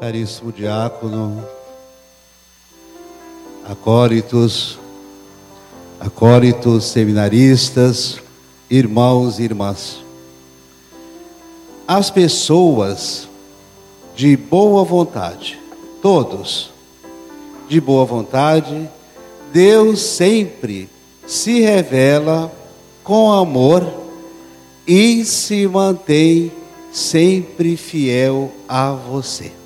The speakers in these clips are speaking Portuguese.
caríssimo diácono, acólitos, acólitos seminaristas, irmãos e irmãs. As pessoas de boa vontade, todos de boa vontade, Deus sempre se revela com amor e se mantém sempre fiel a você.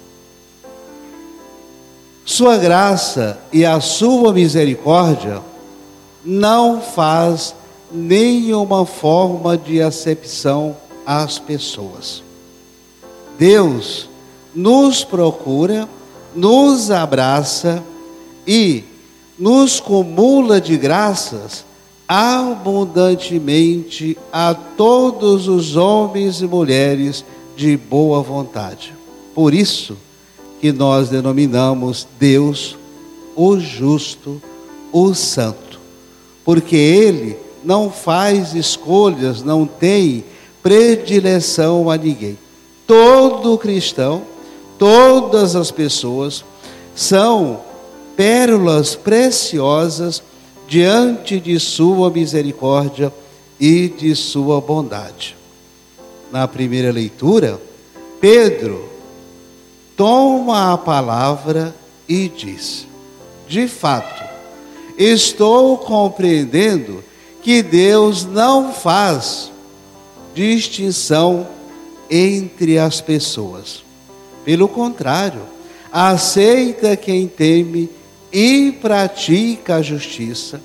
Sua graça e a sua misericórdia não faz nenhuma forma de acepção às pessoas. Deus nos procura, nos abraça e nos cumula de graças abundantemente a todos os homens e mulheres de boa vontade. Por isso, que nós denominamos Deus o justo, o santo, porque ele não faz escolhas, não tem predileção a ninguém. Todo cristão, todas as pessoas são pérolas preciosas diante de sua misericórdia e de sua bondade. Na primeira leitura, Pedro toma a palavra e diz: De fato, estou compreendendo que Deus não faz distinção entre as pessoas. Pelo contrário, aceita quem teme e pratica a justiça,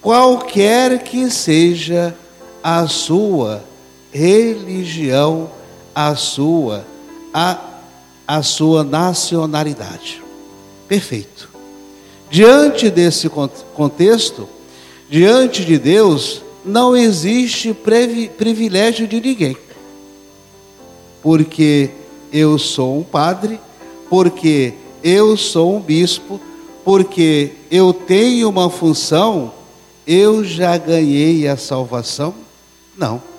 qualquer que seja a sua religião, a sua a a sua nacionalidade. Perfeito. Diante desse contexto, diante de Deus, não existe privilégio de ninguém. Porque eu sou um padre, porque eu sou um bispo, porque eu tenho uma função, eu já ganhei a salvação? Não.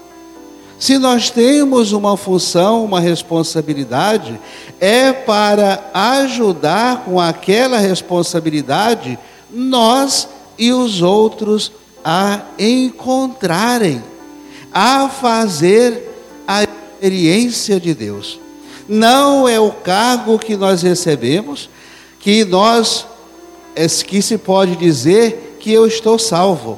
Se nós temos uma função, uma responsabilidade, é para ajudar com aquela responsabilidade nós e os outros a encontrarem, a fazer a experiência de Deus. Não é o cargo que nós recebemos que nós é, que se pode dizer que eu estou salvo.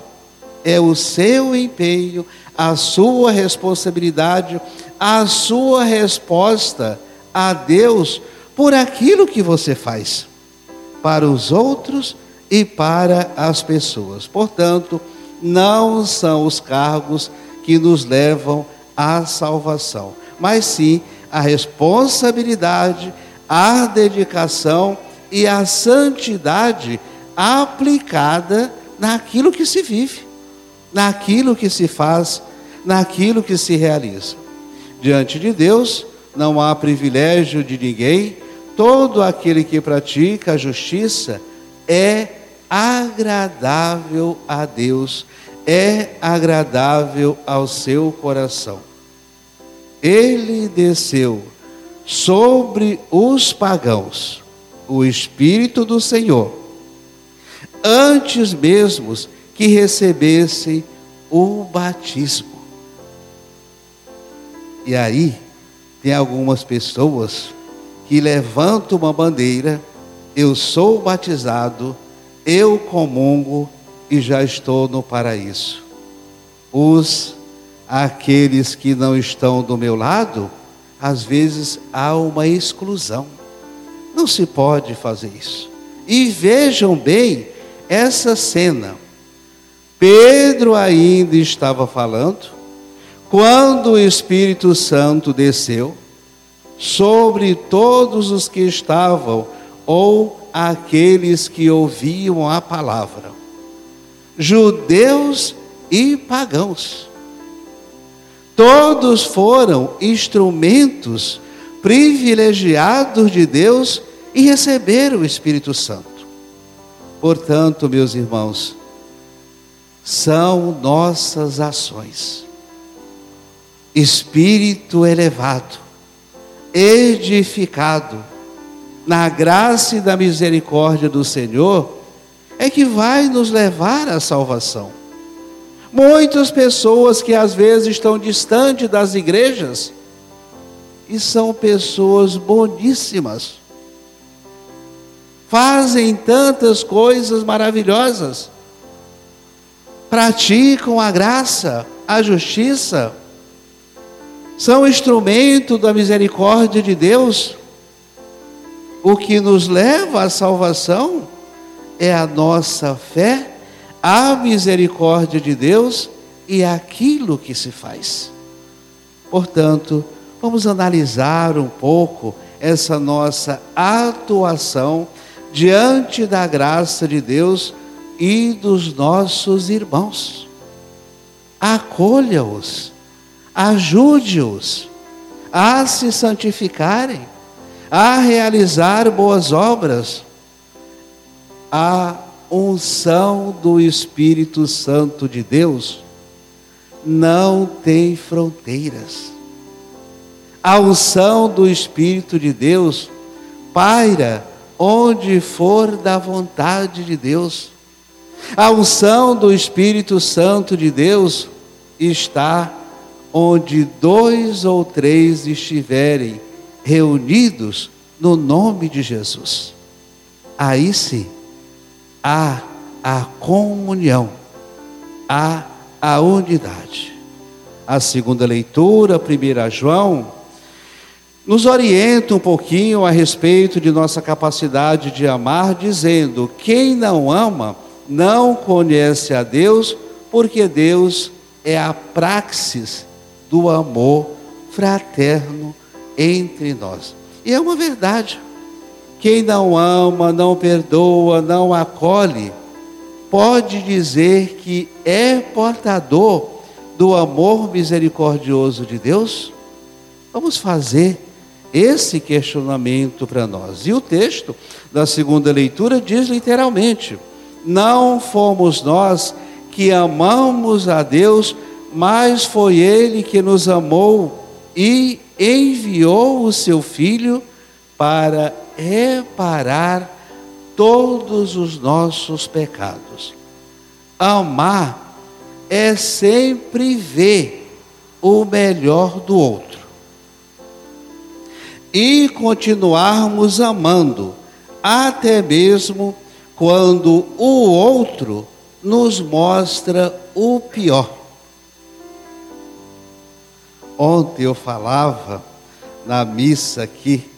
É o seu empenho, a sua responsabilidade, a sua resposta a Deus por aquilo que você faz para os outros e para as pessoas. Portanto, não são os cargos que nos levam à salvação, mas sim a responsabilidade, a dedicação e a santidade aplicada naquilo que se vive naquilo que se faz, naquilo que se realiza. Diante de Deus, não há privilégio de ninguém, todo aquele que pratica a justiça é agradável a Deus, é agradável ao seu coração. Ele desceu sobre os pagãos o Espírito do Senhor, antes mesmo que recebessem o batismo. E aí, tem algumas pessoas que levantam uma bandeira, eu sou batizado, eu comungo e já estou no paraíso. Os aqueles que não estão do meu lado, às vezes há uma exclusão. Não se pode fazer isso. E vejam bem essa cena. Pedro ainda estava falando, quando o Espírito Santo desceu sobre todos os que estavam ou aqueles que ouviam a palavra, judeus e pagãos. Todos foram instrumentos privilegiados de Deus e receberam o Espírito Santo. Portanto, meus irmãos, são nossas ações. Espírito elevado, edificado, na graça e da misericórdia do Senhor, é que vai nos levar à salvação. Muitas pessoas que às vezes estão distante das igrejas e são pessoas boníssimas, fazem tantas coisas maravilhosas, praticam a graça, a justiça, são instrumento da misericórdia de Deus. O que nos leva à salvação é a nossa fé, a misericórdia de Deus e aquilo que se faz. Portanto, vamos analisar um pouco essa nossa atuação diante da graça de Deus e dos nossos irmãos. Acolha-os, ajude-os a se santificarem, a realizar boas obras. A unção do Espírito Santo de Deus não tem fronteiras. A unção do Espírito de Deus paira onde for da vontade de Deus. A unção do Espírito Santo de Deus está onde dois ou três estiverem reunidos no nome de Jesus. Aí sim, há a comunhão, há a unidade. A segunda leitura, 1 João, nos orienta um pouquinho a respeito de nossa capacidade de amar, dizendo: quem não ama não conhece a Deus, porque Deus é a praxis do amor fraterno entre nós. E é uma verdade. Quem não ama, não perdoa, não acolhe, pode dizer que é portador do amor misericordioso de Deus? Vamos fazer esse questionamento para nós. E o texto da segunda leitura diz literalmente: Não fomos nós que amamos a Deus, mas foi Ele que nos amou e enviou o seu Filho para reparar todos os nossos pecados. Amar é sempre ver o melhor do outro e continuarmos amando, até mesmo quando o outro nos mostra o pior. Ontem eu falava na missa aqui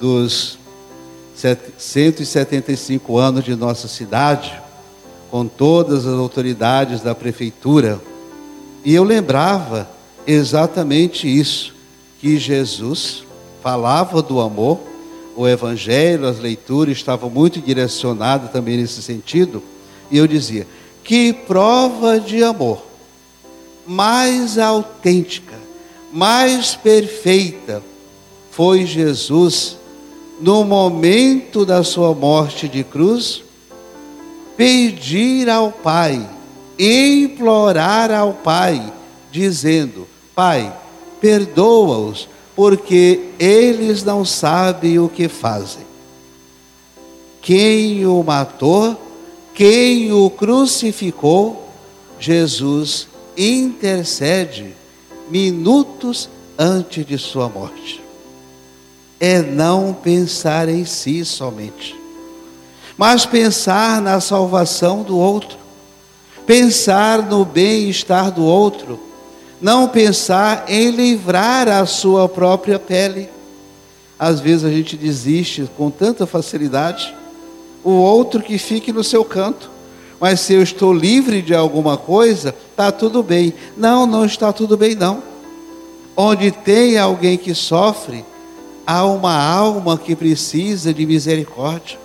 dos 175 anos de nossa cidade, com todas as autoridades da prefeitura, e eu lembrava exatamente isso, que Jesus falava do amor, o evangelho, as leituras estavam muito direcionadas também nesse sentido, e eu dizia: que prova de amor mais autêntica, mais perfeita foi Jesus no momento da sua morte de cruz, pedir ao Pai, implorar ao Pai, dizendo: Pai, perdoa-os, porque eles não sabem o que fazem. Quem o matou, quem o crucificou, Jesus intercede minutos antes de sua morte. É não pensar em si somente, mas pensar na salvação do outro, pensar no bem-estar do outro não pensar em livrar a sua própria pele. Às vezes a gente desiste com tanta facilidade, o outro que fique no seu canto. Mas se eu estou livre de alguma coisa, está tudo bem. Não, não está tudo bem, não. Onde tem alguém que sofre, há uma alma que precisa de misericórdia.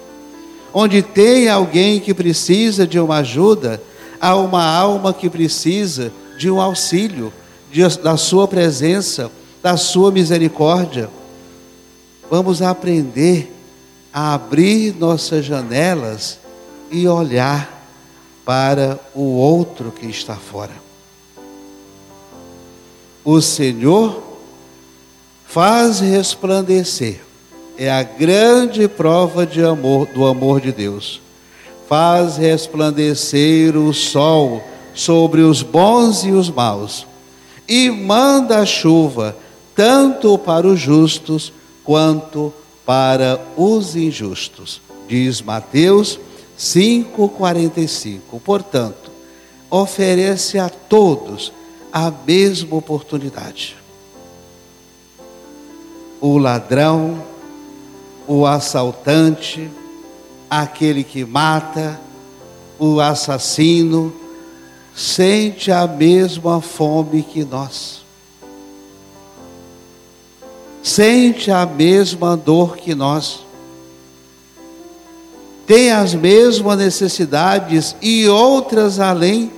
Onde tem alguém que precisa de uma ajuda, há uma alma que precisa de um auxílio da Sua presença, da Sua misericórdia. Vamos aprender a abrir nossas janelas e olhar para o outro que está fora. O Senhor faz resplandecer é a grande prova de amor do amor de Deus. Faz resplandecer o sol sobre os bons e os maus, e manda a chuva tanto para os justos quanto para os injustos. Diz Mateus 5:45. Portanto, oferece a todos a mesma oportunidade. O ladrão, o assaltante, aquele que mata, o assassino, sente a mesma fome que nós. Sente a mesma dor que nós. Tem as mesmas necessidades e outras além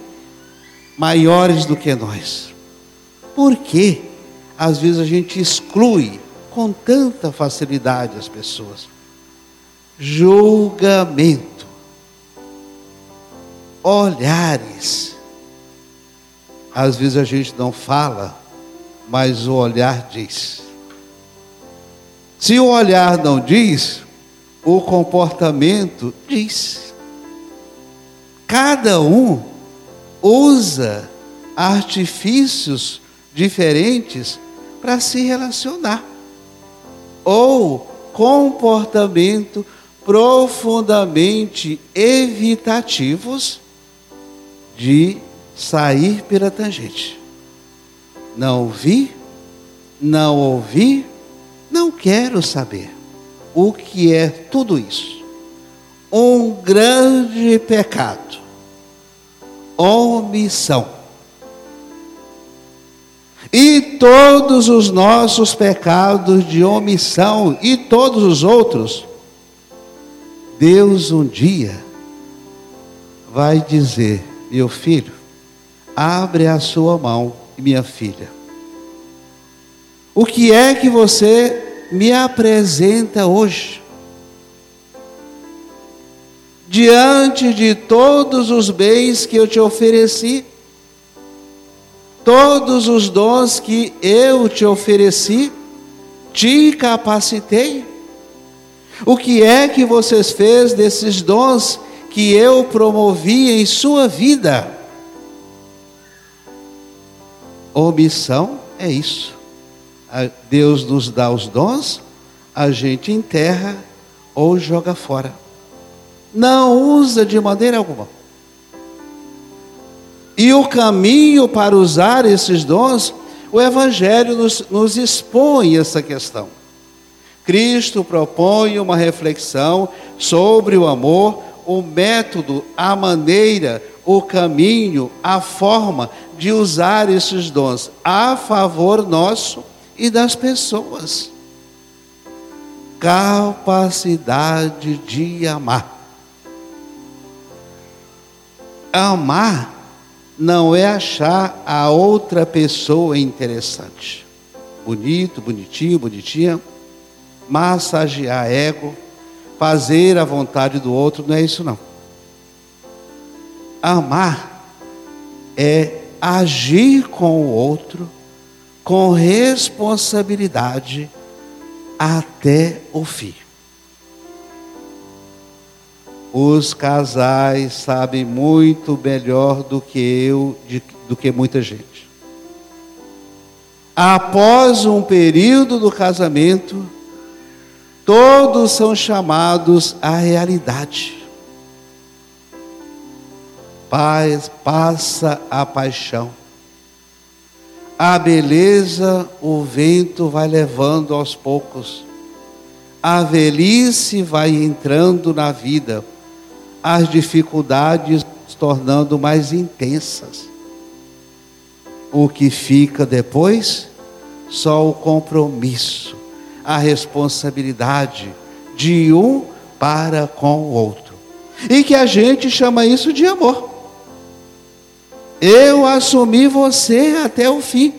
maiores do que nós. Por que às vezes a gente exclui com tanta facilidade as pessoas? Julgamento, olhares. Às vezes a gente não fala, mas o olhar diz. Se o olhar não diz, o comportamento diz. Cada um usa artifícios diferentes para se relacionar, ou comportamento profundamente evitativos de sair pela tangente. Não vi, não ouvi, não quero saber o que é tudo isso. Um grande pecado omissão. E todos os nossos pecados de omissão e todos os outros, Deus um dia vai dizer: meu filho, abre a sua mão, minha filha. O que é que você me apresenta hoje? diante de todos os bens que eu te ofereci, todos os dons que eu te ofereci, te capacitei. O que é que vocês fez desses dons que eu promovi em sua vida? Omissão é isso. Deus nos dá os dons, a gente enterra ou joga fora. Não usa de maneira alguma. E o caminho para usar esses dons, o Evangelho nos, nos expõe essa questão. Cristo propõe uma reflexão sobre o amor, o método, a maneira, o caminho, a forma de usar esses dons a favor nosso e das pessoas. Capacidade de amar. Amar não é achar a outra pessoa interessante. Bonito, bonitinho, bonitinha. Massagear ego, fazer a vontade do outro, não é isso não. Amar é agir com o outro com responsabilidade até o fim. Os casais sabem muito melhor do que eu, de, do que muita gente. Após um período do casamento, todos são chamados à realidade. Paz, passa a paixão. A beleza o vento vai levando aos poucos. A velhice vai entrando na vida as dificuldades se tornando mais intensas. O que fica depois? Só o compromisso, a responsabilidade de um para com o outro. E que a gente chama isso de amor. Eu assumi você até o fim.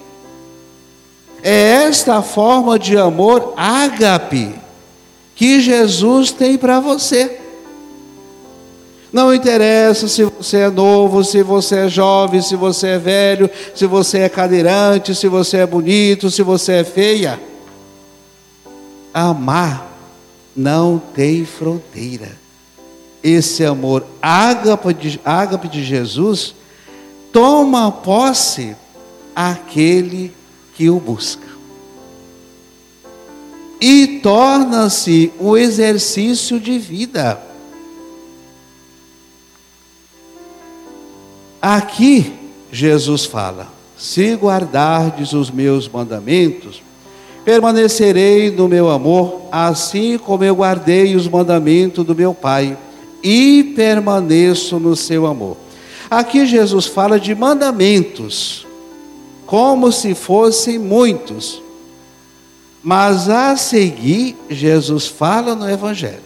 É esta forma de amor ágape que Jesus tem para você. Não interessa se você é novo, se você é jovem, se você é velho, se você é cadeirante, se você é bonito, se você é feia. Amar não tem fronteira. Esse amor ágape de, ágape de Jesus toma posse aquele que o busca. E torna-se um exercício de vida. Aqui Jesus fala: se guardardes os meus mandamentos, permanecerei no meu amor, assim como eu guardei os mandamentos do meu Pai, e permaneço no seu amor. Aqui Jesus fala de mandamentos, como se fossem muitos. Mas a seguir, Jesus fala no Evangelho: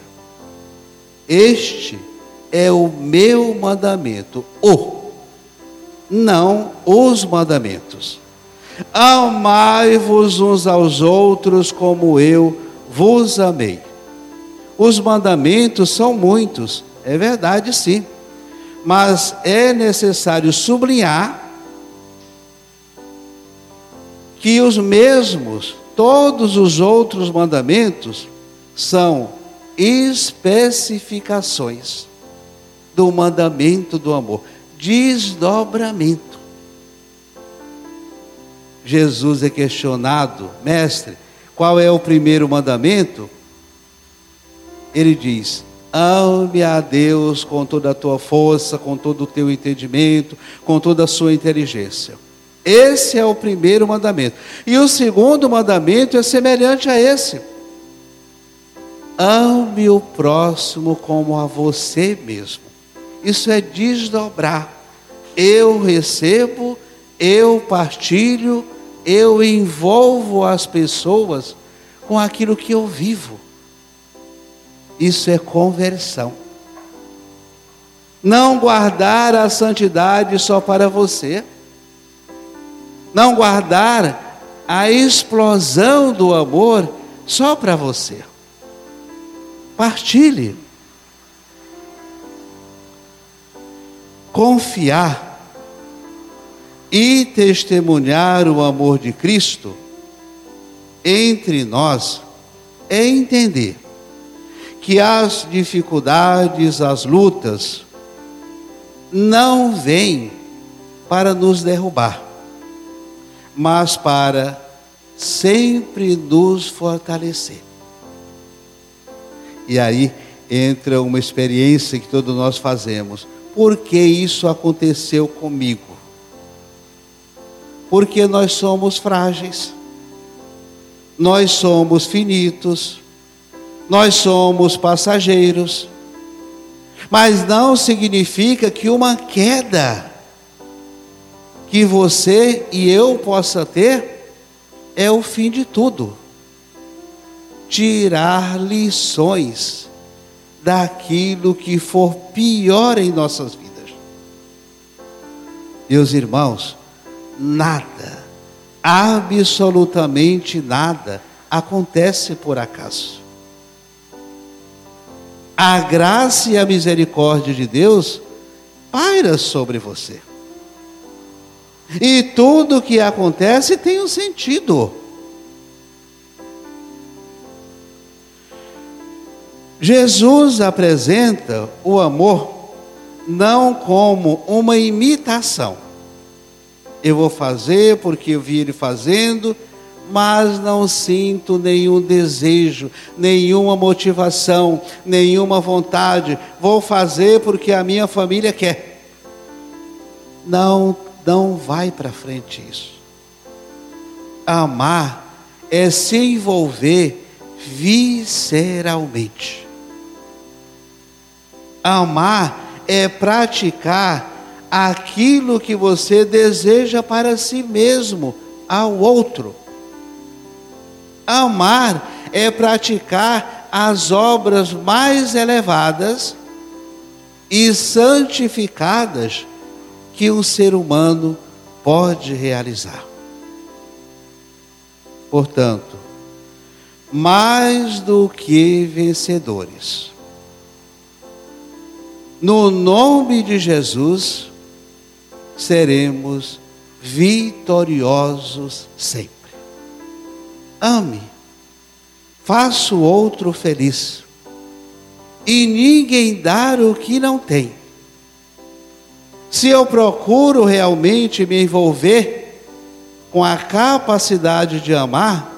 Este é o meu mandamento, o não os mandamentos. Amai-vos uns aos outros como eu vos amei. Os mandamentos são muitos, é verdade sim, mas é necessário sublinhar que os mesmos, todos os outros mandamentos, são especificações do mandamento do amor desdobramento. Jesus é questionado, mestre, qual é o primeiro mandamento? Ele diz: ame a Deus com toda a tua força, com todo o teu entendimento, com toda a sua inteligência. Esse é o primeiro mandamento. E o segundo mandamento é semelhante a esse: ame o próximo como a você mesmo. Isso é desdobrar. Eu recebo, eu partilho, eu envolvo as pessoas com aquilo que eu vivo. Isso é conversão. Não guardar a santidade só para você. Não guardar a explosão do amor só para você. Partilhe. confiar e testemunhar o amor de Cristo entre nós é entender que as dificuldades, as lutas, não vêm para nos derrubar, mas para sempre nos fortalecer. E aí entra uma experiência que todos nós fazemos por que isso aconteceu comigo? Porque nós somos frágeis, nós somos finitos, nós somos passageiros, mas não significa que uma queda que você e eu possa ter é o fim de tudo. Tirar lições daquilo que for pior em nossas vidas. Meus irmãos, nada, absolutamente nada, acontece por acaso. A graça e a misericórdia de Deus paira sobre você. E tudo que acontece tem um sentido. Jesus apresenta o amor não como uma imitação. Eu vou fazer porque eu vi ele fazendo, mas não sinto nenhum desejo, nenhuma motivação, nenhuma vontade. Vou fazer porque a minha família quer. Não, não vai para frente isso. Amar é se envolver visceralmente. Amar é praticar aquilo que você deseja para si mesmo, ao outro. Amar é praticar as obras mais elevadas e santificadas que um ser humano pode realizar. Portanto, mais do que vencedores, no nome de Jesus, seremos vitoriosos sempre. Ame, faça o outro feliz. e ninguém dar o que não tem. Se eu procuro realmente me envolver com a capacidade de amar,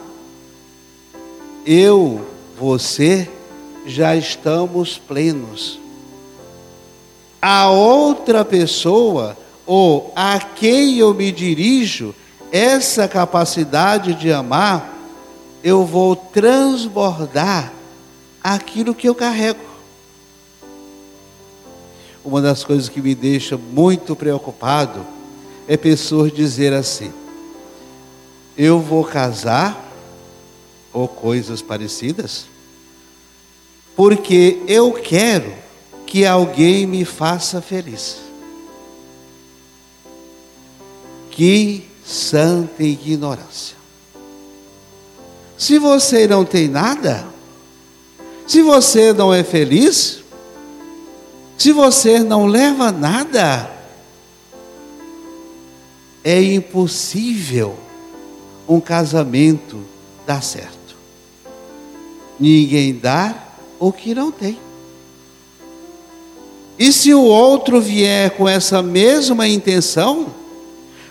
eu, você, já estamos plenos. A outra pessoa, ou a quem eu me dirijo, essa capacidade de amar, eu vou transbordar aquilo que eu carrego. Uma das coisas que me deixa muito preocupado é pessoas dizer assim: eu vou casar ou coisas parecidas, porque eu quero que alguém me faça feliz. Que santa ignorância. Se você não tem nada, se você não é feliz, se você não leva nada, é impossível um casamento dar certo. Ninguém dá o que não tem. E se o outro vier com essa mesma intenção,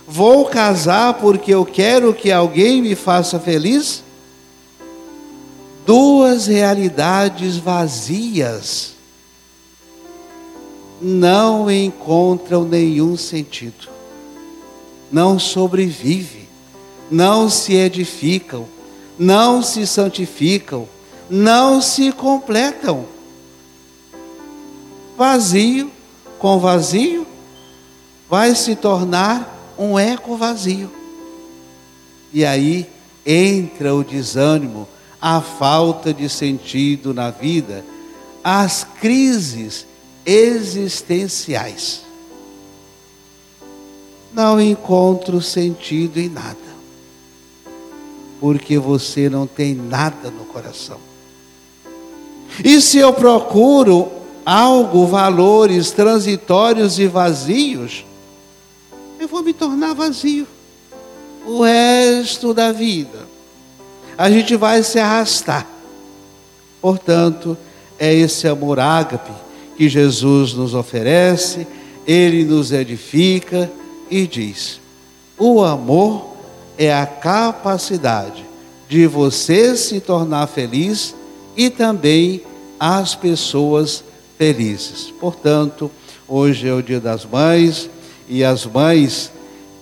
vou casar porque eu quero que alguém me faça feliz? Duas realidades vazias não encontram nenhum sentido, não sobrevivem, não se edificam, não se santificam, não se completam. Vazio com vazio vai se tornar um eco vazio. E aí entra o desânimo, a falta de sentido na vida, as crises existenciais. Não encontro sentido em nada, porque você não tem nada no coração. E se eu procuro algo, valores transitórios e vazios, eu vou me tornar vazio o resto da vida. A gente vai se arrastar. Portanto, é esse amor ágape que Jesus nos oferece, ele nos edifica e diz: o amor é a capacidade de você se tornar feliz e também as pessoas felizes. Portanto, hoje é o Dia das Mães e as mães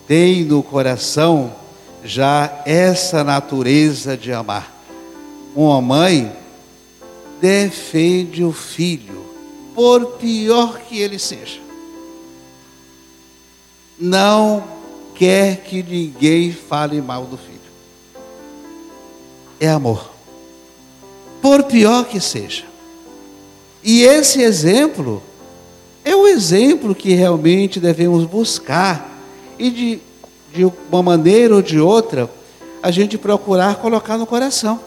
têm no coração já essa natureza de amar. Uma mãe defende o filho, por pior que ele seja. Não quer que ninguém fale mal do filho. É amor por pior que seja. E esse exemplo é o exemplo que realmente devemos buscar e de, de uma maneira ou de outra a gente procurar colocar no coração.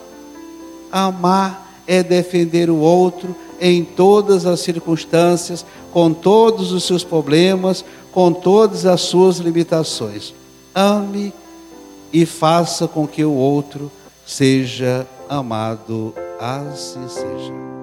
Amar é defender o outro em todas as circunstâncias, com todos os seus problemas, com todas as suas limitações. Ame e faça com que o outro seja amado Assim seja.